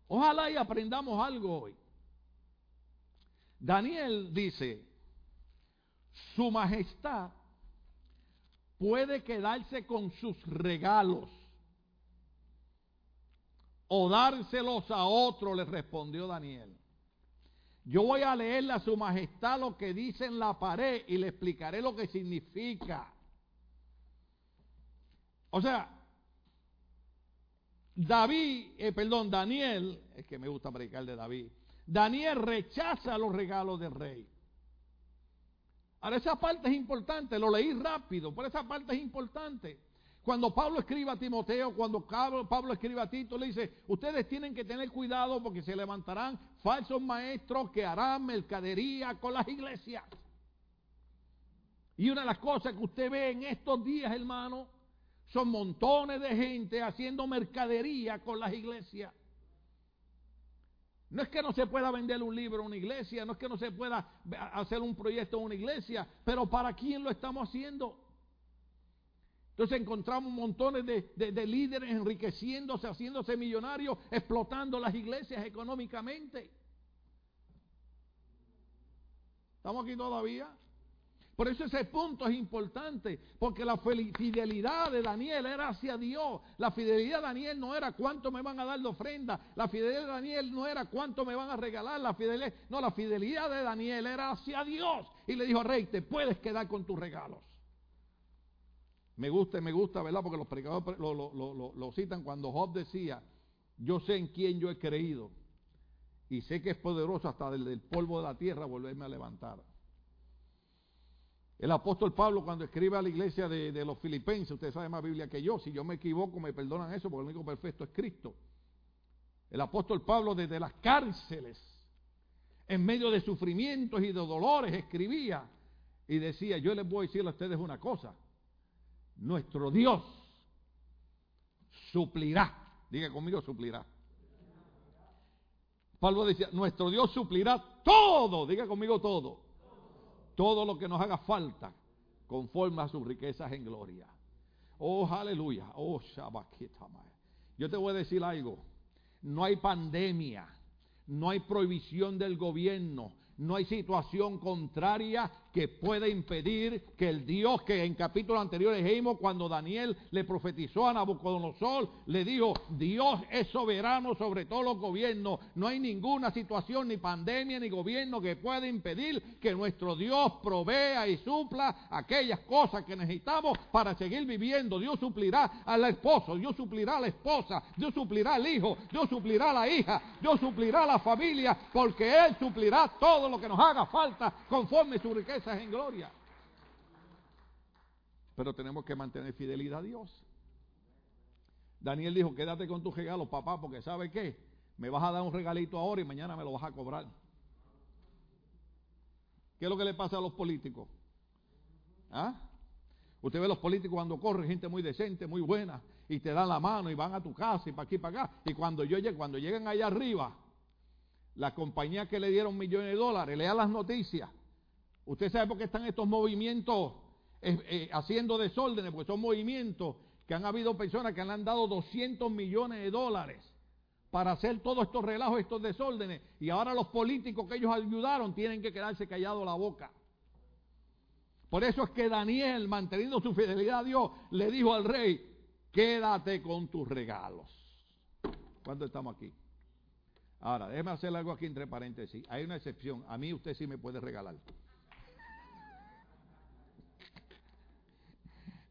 Ojalá y aprendamos algo hoy. Daniel dice, su majestad puede quedarse con sus regalos o dárselos a otro, le respondió Daniel. Yo voy a leerle a su majestad lo que dice en la pared y le explicaré lo que significa. O sea, David, eh, perdón, Daniel, es que me gusta predicar de David, Daniel rechaza los regalos del rey. Ahora, esa parte es importante, lo leí rápido, pero esa parte es importante. Cuando Pablo escribe a Timoteo, cuando Pablo escribe a Tito, le dice, ustedes tienen que tener cuidado porque se levantarán falsos maestros que harán mercadería con las iglesias. Y una de las cosas que usted ve en estos días, hermano, son montones de gente haciendo mercadería con las iglesias. No es que no se pueda vender un libro a una iglesia, no es que no se pueda hacer un proyecto en una iglesia, pero ¿para quién lo estamos haciendo? Entonces encontramos montones de, líderes enriqueciéndose, haciéndose millonarios, explotando las iglesias económicamente. ¿Estamos aquí todavía? Por eso ese punto es importante, porque la fidelidad de Daniel era hacia Dios. La fidelidad de Daniel no era cuánto me van a dar de ofrenda. La fidelidad de Daniel no era cuánto me van a regalar. La fidelidad, no, la fidelidad de Daniel era hacia Dios. Y le dijo, rey, te puedes quedar con tus regalos. Me gusta, me gusta, ¿verdad? Porque los predicadores lo, citan cuando Job decía, yo sé en quién yo he creído. Y sé que es poderoso hasta del polvo de la tierra volverme a levantar. El apóstol Pablo cuando escribe a la iglesia de, los filipenses, usted sabe más Biblia que yo, si yo me equivoco me perdonan eso porque el único perfecto es Cristo. El apóstol Pablo desde las cárceles, en medio de sufrimientos y de dolores, escribía y decía, yo les voy a decir a ustedes una cosa, nuestro Dios suplirá, diga conmigo suplirá. Pablo decía, nuestro Dios suplirá todo, diga conmigo todo todo lo que nos haga falta conforme a sus riquezas en gloria. Oh, aleluya. Oh, Yo te voy a decir algo. No hay pandemia, no hay prohibición del gobierno, no hay situación contraria que pueda impedir que el Dios que en capítulos anteriores leímos cuando Daniel le profetizó a Nabucodonosor, le dijo, Dios es soberano sobre todos los gobiernos, no hay ninguna situación, ni pandemia, ni gobierno que pueda impedir que nuestro Dios provea y supla aquellas cosas que necesitamos para seguir viviendo. Dios suplirá al esposo, Dios suplirá a la esposa, Dios suplirá al hijo, Dios suplirá a la hija, Dios suplirá a la familia, porque Él suplirá todo lo que nos haga falta conforme su riqueza en gloria. Pero tenemos que mantener fidelidad a Dios. Daniel dijo, quédate con tus regalos, papá, porque ¿sabe qué? Me vas a dar un regalito ahora y mañana me lo vas a cobrar. ¿Qué es lo que le pasa a los políticos? ¿Ah? Usted ve los políticos cuando corren, gente muy decente, muy buena, y te dan la mano y van a tu casa y para aquí y para acá. Y cuando, yo, cuando llegan allá arriba, la compañía que le dieron millones de dólares, lea las noticias. Usted sabe por qué están estos movimientos eh, eh, haciendo desórdenes, porque son movimientos que han habido personas que le han dado 200 millones de dólares para hacer todos estos relajos, estos desórdenes. Y ahora los políticos que ellos ayudaron tienen que quedarse callados la boca. Por eso es que Daniel, manteniendo su fidelidad a Dios, le dijo al rey, quédate con tus regalos. ¿Cuánto estamos aquí? Ahora, déjeme hacer algo aquí entre paréntesis. Hay una excepción. A mí usted sí me puede regalar.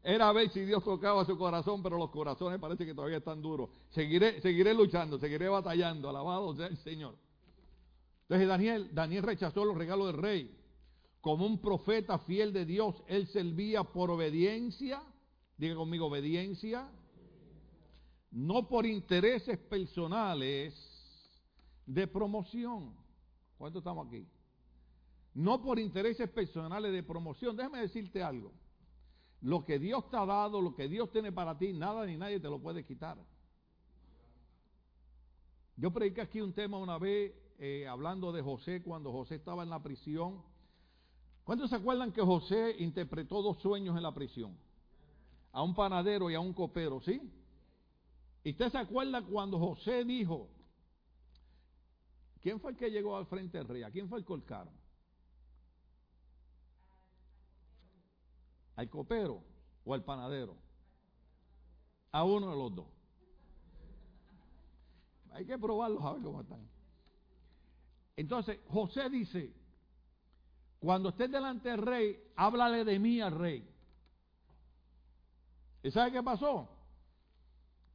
Era a ver si Dios tocaba su corazón, pero los corazones parece que todavía están duros. Seguiré, seguiré luchando, seguiré batallando. Alabado sea el Señor. Entonces Daniel, Daniel rechazó los regalos del rey. Como un profeta fiel de Dios, él servía por obediencia. Diga conmigo, obediencia. No por intereses personales de promoción. ¿Cuánto estamos aquí? No por intereses personales de promoción. Déjame decirte algo. Lo que Dios te ha dado, lo que Dios tiene para ti, nada ni nadie te lo puede quitar. Yo prediqué aquí un tema una vez eh, hablando de José cuando José estaba en la prisión. ¿Cuántos se acuerdan que José interpretó dos sueños en la prisión? A un panadero y a un copero, ¿sí? ¿Y usted se acuerda cuando José dijo, ¿quién fue el que llegó al frente del rey? ¿A quién fue el colcaron? ¿Al copero o al panadero? A uno de los dos. Hay que probarlos a ver cómo están. Entonces, José dice, cuando estés delante del rey, háblale de mí al rey. ¿Y sabe qué pasó?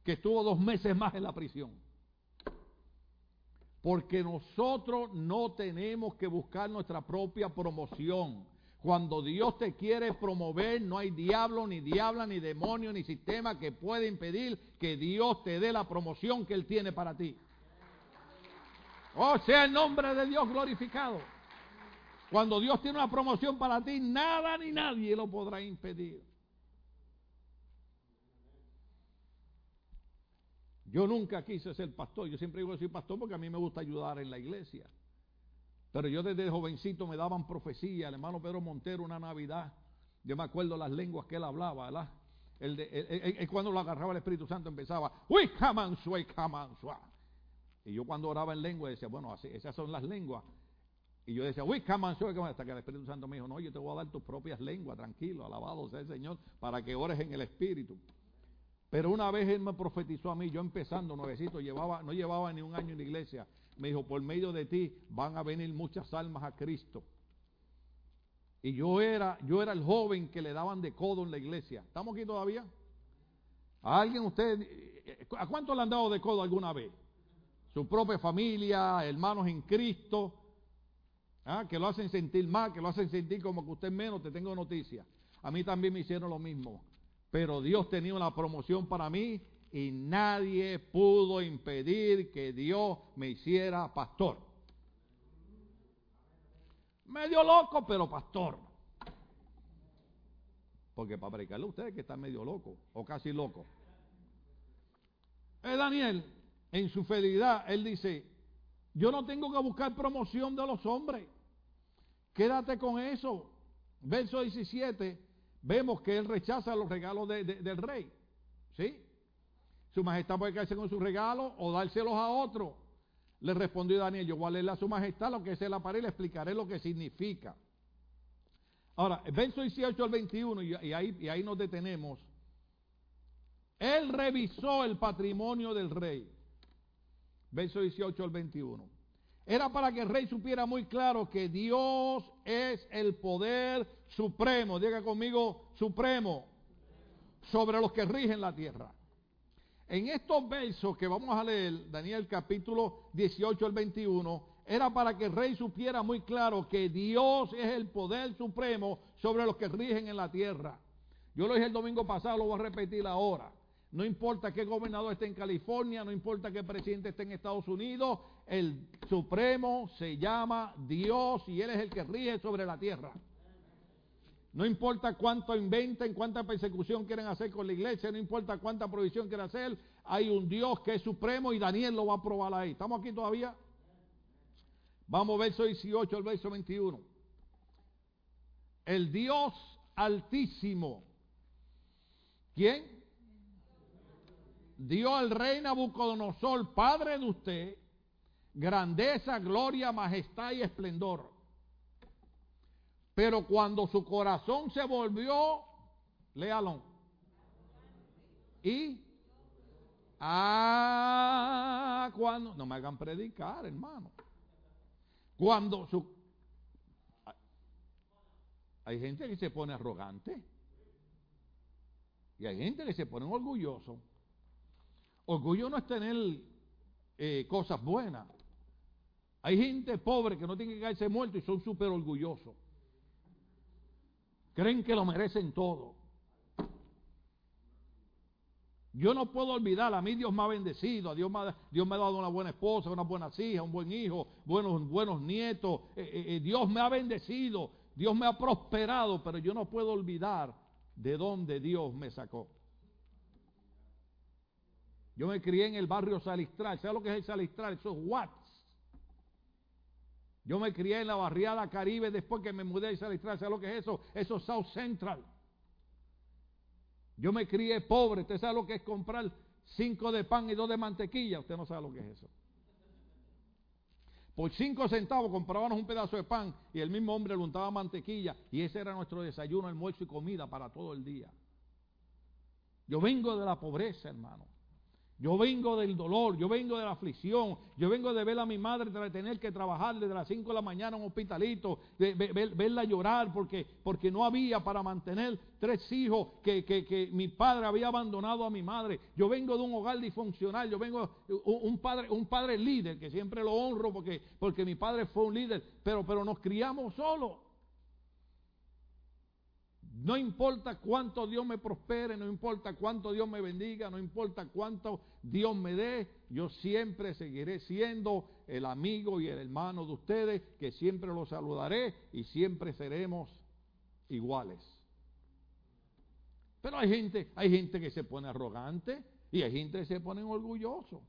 Que estuvo dos meses más en la prisión. Porque nosotros no tenemos que buscar nuestra propia promoción. Cuando Dios te quiere promover, no hay diablo, ni diabla, ni demonio, ni sistema que pueda impedir que Dios te dé la promoción que Él tiene para ti. Oh, sea el nombre de Dios glorificado. Cuando Dios tiene una promoción para ti, nada ni nadie lo podrá impedir. Yo nunca quise ser pastor, yo siempre digo que soy pastor porque a mí me gusta ayudar en la iglesia. Pero yo desde jovencito me daban profecía, el hermano Pedro Montero una Navidad, yo me acuerdo las lenguas que él hablaba, ¿verdad? Cuando lo agarraba el Espíritu Santo empezaba, Y yo cuando oraba en lengua decía, bueno, así, esas son las lenguas. Y yo decía, uy, hasta que el Espíritu Santo me dijo, no, yo te voy a dar tus propias lenguas, tranquilo, alabado sea el Señor, para que ores en el Espíritu. Pero una vez él me profetizó a mí, yo empezando nuevecito, llevaba, no llevaba ni un año en la iglesia, me dijo, por medio de ti van a venir muchas almas a Cristo. Y yo era, yo era el joven que le daban de codo en la iglesia. ¿Estamos aquí todavía? ¿A alguien usted, a cuánto le han dado de codo alguna vez? Su propia familia, hermanos en Cristo, ¿ah? que lo hacen sentir mal, que lo hacen sentir como que usted menos, te tengo noticia. A mí también me hicieron lo mismo. Pero Dios tenía una promoción para mí y nadie pudo impedir que Dios me hiciera pastor. Medio loco, pero pastor. Porque para predicarle a ustedes que está medio loco o casi loco. Es Daniel, en su fidelidad, él dice, yo no tengo que buscar promoción de los hombres. Quédate con eso. Verso 17, vemos que él rechaza los regalos del rey. ¿Sí? Su majestad puede quedarse con sus regalos o dárselos a otro. Le respondió Daniel, yo voy a leerle a su majestad lo que es la pared y le explicaré lo que significa. Ahora, verso 18 al 21, y ahí, y ahí nos detenemos. Él revisó el patrimonio del rey. Verso 18 al 21. Era para que el rey supiera muy claro que Dios es el poder supremo. Diga conmigo, supremo. Sobre los que rigen la tierra. En estos versos que vamos a leer, Daniel capítulo 18 al 21, era para que el rey supiera muy claro que Dios es el poder supremo sobre los que rigen en la tierra. Yo lo dije el domingo pasado, lo voy a repetir ahora. No importa qué gobernador esté en California, no importa qué presidente esté en Estados Unidos, el supremo se llama Dios y Él es el que rige sobre la tierra. No importa cuánto inventen, cuánta persecución quieren hacer con la iglesia, no importa cuánta provisión quieren hacer, hay un Dios que es supremo y Daniel lo va a probar ahí. ¿Estamos aquí todavía? Vamos, verso 18 al verso 21. El Dios altísimo. ¿Quién? dio al rey Nabucodonosor, padre de usted, grandeza, gloria, majestad y esplendor. Pero cuando su corazón se volvió, léalo, y ah, cuando no me hagan predicar, hermano. Cuando su hay gente que se pone arrogante y hay gente que se pone orgulloso. Orgullo no es tener eh, cosas buenas. Hay gente pobre que no tiene que caerse muerto y son súper orgullosos. Creen que lo merecen todo. Yo no puedo olvidar, a mí Dios me ha bendecido, a Dios me ha, Dios me ha dado una buena esposa, una buena hija, un buen hijo, buenos, buenos nietos. Eh, eh, eh, Dios me ha bendecido, Dios me ha prosperado, pero yo no puedo olvidar de dónde Dios me sacó. Yo me crié en el barrio Salistral. ¿Sabes lo que es el Salistral? Eso es Watts. Yo me crié en la barriada Caribe después que me mudé a Salistral. ¿Sabes lo que es eso? Eso es South Central. Yo me crié pobre. ¿Usted sabe lo que es comprar cinco de pan y dos de mantequilla? Usted no sabe lo que es eso. Por cinco centavos comprábamos un pedazo de pan y el mismo hombre le untaba mantequilla y ese era nuestro desayuno, almuerzo y comida para todo el día. Yo vengo de la pobreza, hermano. Yo vengo del dolor, yo vengo de la aflicción, yo vengo de ver a mi madre tener que trabajar desde las 5 de la mañana en un hospitalito, de verla llorar porque, porque no había para mantener tres hijos que, que, mi padre había abandonado a mi madre. Yo vengo de un hogar disfuncional, yo vengo un padre, un padre líder, que siempre lo honro porque, porque mi padre fue un líder, pero, pero nos criamos solos. No importa cuánto Dios me prospere, no importa cuánto Dios me bendiga, no importa cuánto Dios me dé, yo siempre seguiré siendo el amigo y el hermano de ustedes, que siempre los saludaré y siempre seremos iguales. Pero hay gente, hay gente que se pone arrogante y hay gente que se pone orgulloso.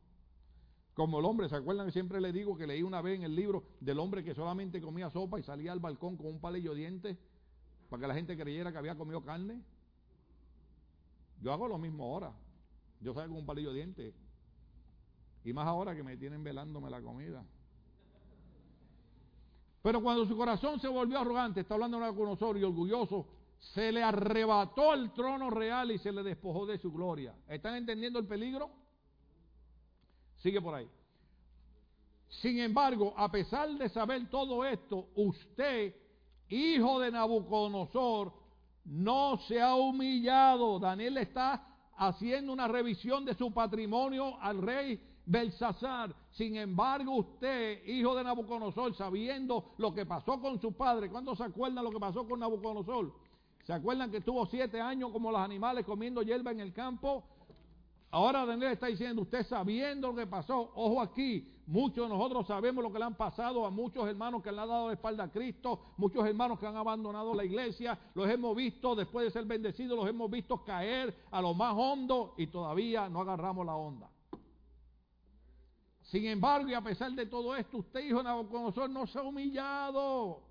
Como el hombre, ¿se acuerdan que siempre le digo que leí una vez en el libro del hombre que solamente comía sopa y salía al balcón con un palillo de dientes? Para que la gente creyera que había comido carne. Yo hago lo mismo ahora. Yo salgo con un palillo de dientes. Y más ahora que me tienen velándome la comida. Pero cuando su corazón se volvió arrogante, está hablando con nosotros y orgulloso, se le arrebató el trono real y se le despojó de su gloria. ¿Están entendiendo el peligro? Sigue por ahí. Sin embargo, a pesar de saber todo esto, usted hijo de Nabucodonosor, no se ha humillado. Daniel está haciendo una revisión de su patrimonio al rey Belsasar. Sin embargo, usted, hijo de Nabucodonosor, sabiendo lo que pasó con su padre, ¿cuándo se acuerdan lo que pasó con Nabucodonosor? ¿Se acuerdan que estuvo siete años como los animales comiendo hierba en el campo? Ahora Daniel está diciendo, usted sabiendo lo que pasó, ojo aquí, muchos de nosotros sabemos lo que le han pasado a muchos hermanos que le han dado la espalda a Cristo, muchos hermanos que han abandonado la iglesia, los hemos visto después de ser bendecidos, los hemos visto caer a lo más hondo y todavía no agarramos la onda. Sin embargo, y a pesar de todo esto, usted, hijo de Nabucodonosor, no se ha humillado.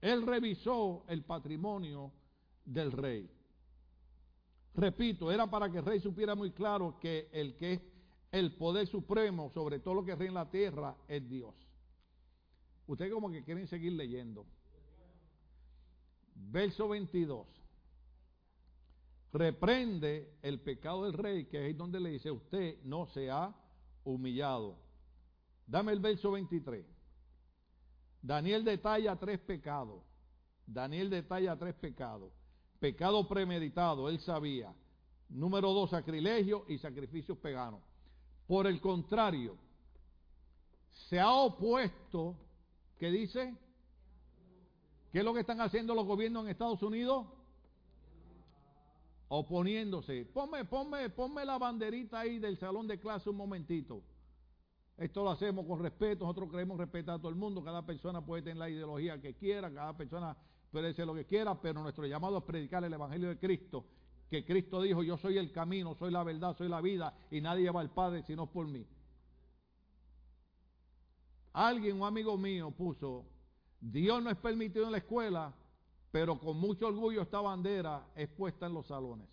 Él revisó el patrimonio del rey. Repito, era para que el rey supiera muy claro que el que es el poder supremo sobre todo lo que reina en la tierra es Dios. Ustedes como que quieren seguir leyendo. Verso 22. Reprende el pecado del rey, que es donde le dice, usted no se ha humillado. Dame el verso 23. Daniel detalla tres pecados. Daniel detalla tres pecados. Pecado premeditado, él sabía. Número dos, sacrilegio y sacrificios peganos. Por el contrario, se ha opuesto, ¿qué dice? ¿Qué es lo que están haciendo los gobiernos en Estados Unidos? Oponiéndose. Ponme, ponme, ponme la banderita ahí del salón de clase un momentito. Esto lo hacemos con respeto, nosotros creemos respetar a todo el mundo, cada persona puede tener la ideología que quiera, cada persona puede decir lo que quiera, pero nuestro llamado es predicar el Evangelio de Cristo, que Cristo dijo, yo soy el camino, soy la verdad, soy la vida, y nadie va al Padre sino por mí. Alguien, un amigo mío, puso, Dios no es permitido en la escuela, pero con mucho orgullo esta bandera es puesta en los salones.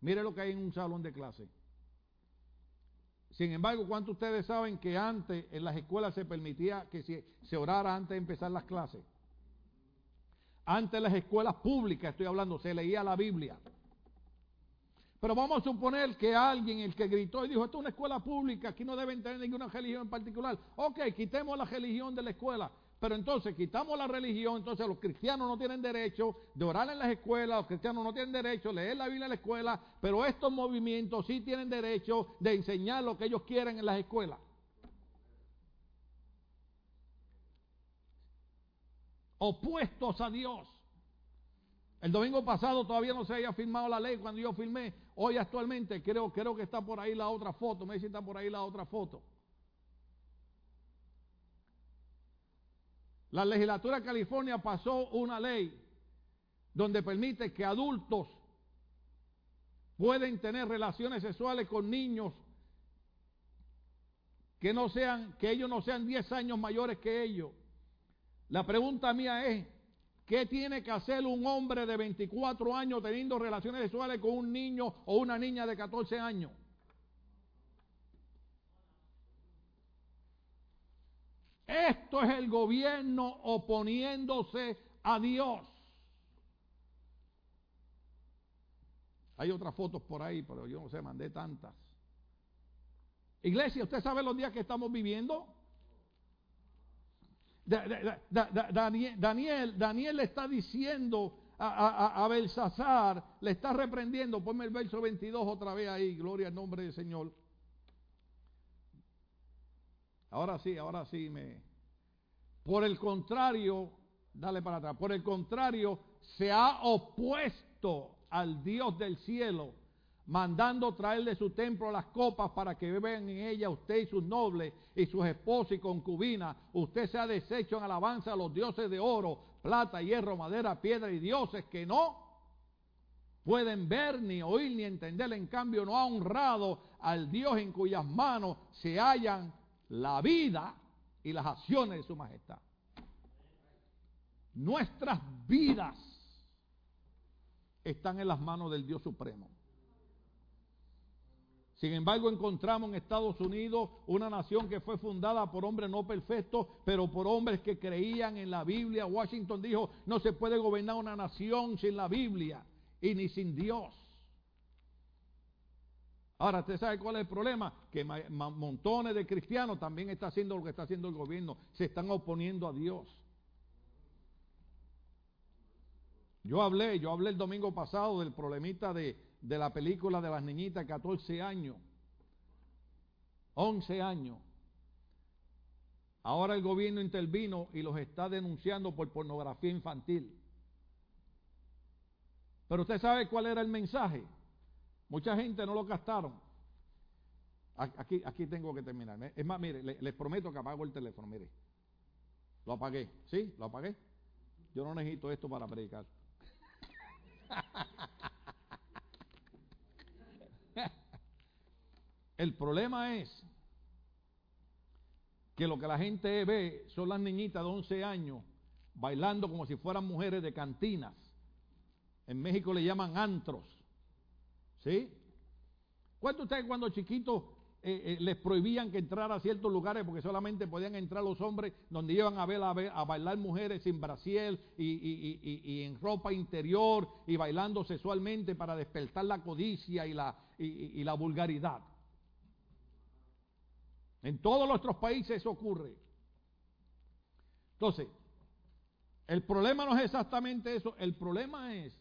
Mire lo que hay en un salón de clase. Sin embargo, ¿cuántos ustedes saben que antes en las escuelas se permitía que se, se orara antes de empezar las clases? Antes las escuelas públicas, estoy hablando, se leía la Biblia. Pero vamos a suponer que alguien, el que gritó y dijo, esto es una escuela pública, aquí no deben tener ninguna religión en particular. Ok, quitemos la religión de la escuela. Pero entonces quitamos la religión, entonces los cristianos no tienen derecho de orar en las escuelas, los cristianos no tienen derecho de leer la Biblia en la escuela, pero estos movimientos sí tienen derecho de enseñar lo que ellos quieren en las escuelas. Opuestos a Dios. El domingo pasado todavía no se había firmado la ley cuando yo firmé. Hoy actualmente creo, creo que está por ahí la otra foto. Me dice está por ahí la otra foto. La legislatura de California pasó una ley donde permite que adultos pueden tener relaciones sexuales con niños que no sean, que ellos no sean 10 años mayores que ellos. La pregunta mía es, ¿qué tiene que hacer un hombre de 24 años teniendo relaciones sexuales con un niño o una niña de 14 años? Esto es el gobierno oponiéndose a Dios. Hay otras fotos por ahí, pero yo no sé, mandé tantas. Iglesia, ¿usted sabe los días que estamos viviendo? Daniel, Daniel, le está diciendo a, a, Belsasar, le está reprendiendo, ponme el verso 22 otra vez ahí, gloria al nombre del Señor. Ahora sí, ahora sí me... Por el contrario, dale para atrás, por el contrario, se ha opuesto al Dios del cielo, mandando traer de su templo las copas para que beban en ella usted y sus nobles y sus esposos y concubinas. Usted se ha deshecho en alabanza a los dioses de oro, plata, hierro, madera, piedra y dioses que no pueden ver, ni oír, ni entender. En cambio, no ha honrado al Dios en cuyas manos se hallan la vida y las acciones de su majestad. Nuestras vidas están en las manos del Dios Supremo. Sin embargo, encontramos en Estados Unidos una nación que fue fundada por hombres no perfectos, pero por hombres que creían en la Biblia. Washington dijo, no se puede gobernar una nación sin la Biblia y ni sin Dios. Ahora, ¿usted sabe cuál es el problema? Que montones de cristianos también están haciendo lo que está haciendo el gobierno. Se están oponiendo a Dios. Yo hablé, yo hablé el domingo pasado del problemita de, de la película de las niñitas de 14 años, 11 años. Ahora el gobierno intervino y los está denunciando por pornografía infantil. Pero usted sabe cuál era el mensaje. Mucha gente no lo gastaron. Aquí, aquí tengo que terminar. Es más, mire, les, prometo que apago el teléfono, mire. Lo apagué, ¿sí? Lo apagué. Yo no necesito esto para predicar. El problema es que lo que la gente ve son las niñitas de 11 años bailando como si fueran mujeres de cantinas. En México le llaman antros. ¿Sí? ¿Cuántos ustedes cuando chiquitos eh, eh, les prohibían que entrara a ciertos lugares porque solamente podían entrar los hombres donde iban a ver a, bailar mujeres sin brasiel y, en ropa interior y bailando sexualmente para despertar la codicia y la, y la vulgaridad? En todos nuestros países eso ocurre. Entonces, el problema no es exactamente eso, el problema es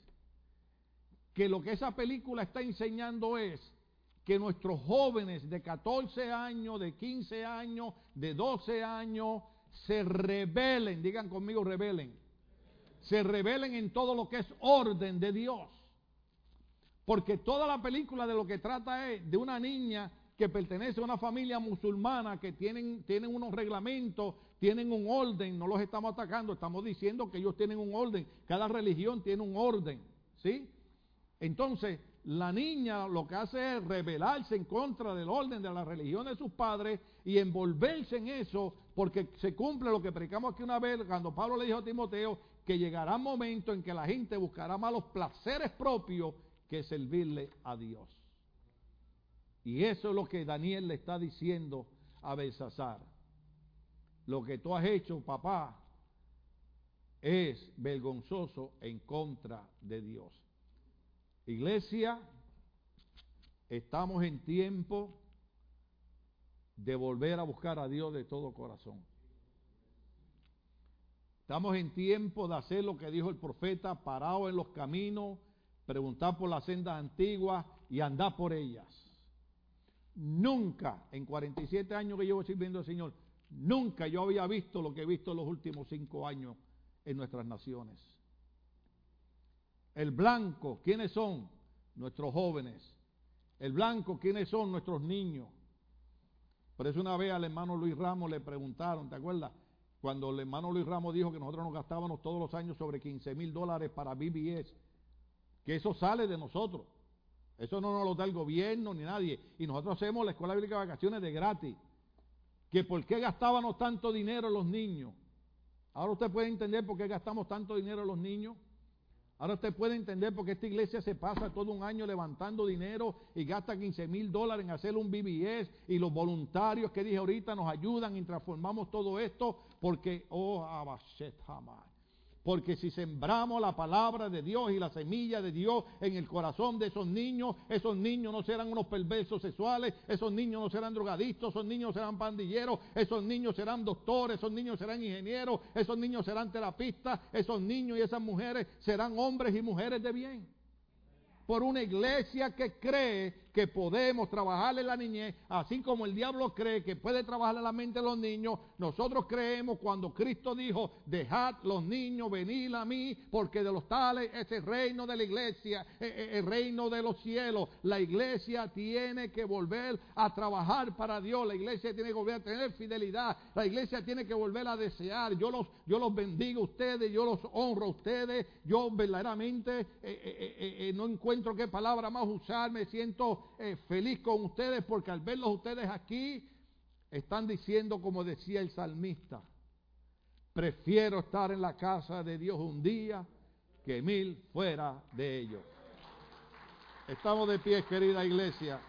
que lo que esa película está enseñando es que nuestros jóvenes de 14 años, de 15 años, de 12 años, se rebelen, digan conmigo rebelen, se rebelen en todo lo que es orden de Dios. Porque toda la película de lo que trata es de una niña que pertenece a una familia musulmana que tienen, tienen unos reglamentos, tienen un orden, no los estamos atacando, estamos diciendo que ellos tienen un orden, cada religión tiene un orden, ¿sí? Entonces, la niña lo que hace es rebelarse en contra del orden de la religión de sus padres y envolverse en eso porque se cumple lo que predicamos aquí una vez cuando Pablo le dijo a Timoteo que llegará un momento en que la gente buscará más los placeres propios que servirle a Dios. Y eso es lo que Daniel le está diciendo a Belsasar. Lo que tú has hecho, papá, es vergonzoso en contra de Dios. Iglesia, estamos en tiempo de volver a buscar a Dios de todo corazón. Estamos en tiempo de hacer lo que dijo el profeta, parado en los caminos, preguntar por las sendas antiguas y andar por ellas. Nunca, en 47 años que llevo sirviendo al Señor, nunca yo había visto lo que he visto en los últimos cinco años en nuestras naciones. El blanco, ¿quiénes son? Nuestros jóvenes. El blanco, ¿quiénes son? Nuestros niños. Por eso una vez al hermano Luis Ramos le preguntaron, ¿te acuerdas? Cuando el hermano Luis Ramos dijo que nosotros nos gastábamos todos los años sobre 15 mil dólares para BBS, que eso sale de nosotros. Eso no nos lo da el gobierno ni nadie. Y nosotros hacemos la escuela bíblica de vacaciones de gratis. Que por qué gastábamos tanto dinero los niños. Ahora usted puede entender por qué gastamos tanto dinero los niños. Ahora usted puede entender por qué esta iglesia se pasa todo un año levantando dinero y gasta 15 mil dólares en hacer un BBS y los voluntarios que dije ahorita nos ayudan y transformamos todo esto porque, oh, Abashet jamás. Porque si sembramos la palabra de Dios y la semilla de Dios en el corazón de esos niños, esos niños no serán unos perversos sexuales, esos niños no serán drogadictos, esos niños serán pandilleros, esos niños serán doctores, esos niños serán ingenieros, esos niños serán terapistas, esos niños y esas mujeres serán hombres y mujeres de bien. Por una iglesia que cree que podemos trabajarle la niñez, así como el diablo cree que puede trabajarle la mente de los niños, nosotros creemos cuando Cristo dijo, dejad los niños venir a mí, porque de los tales es el reino de la iglesia, eh, eh, el reino de los cielos. La iglesia tiene que volver a trabajar para Dios, la iglesia tiene que volver a tener fidelidad, la iglesia tiene que volver a desear. Yo los, yo los bendigo a ustedes, yo los honro a ustedes, yo verdaderamente eh, no encuentro qué palabra más usar, me siento eh, feliz con ustedes porque al verlos ustedes aquí están diciendo como decía el salmista, prefiero estar en la casa de Dios un día que mil fuera de ellos. Estamos de pie, querida iglesia.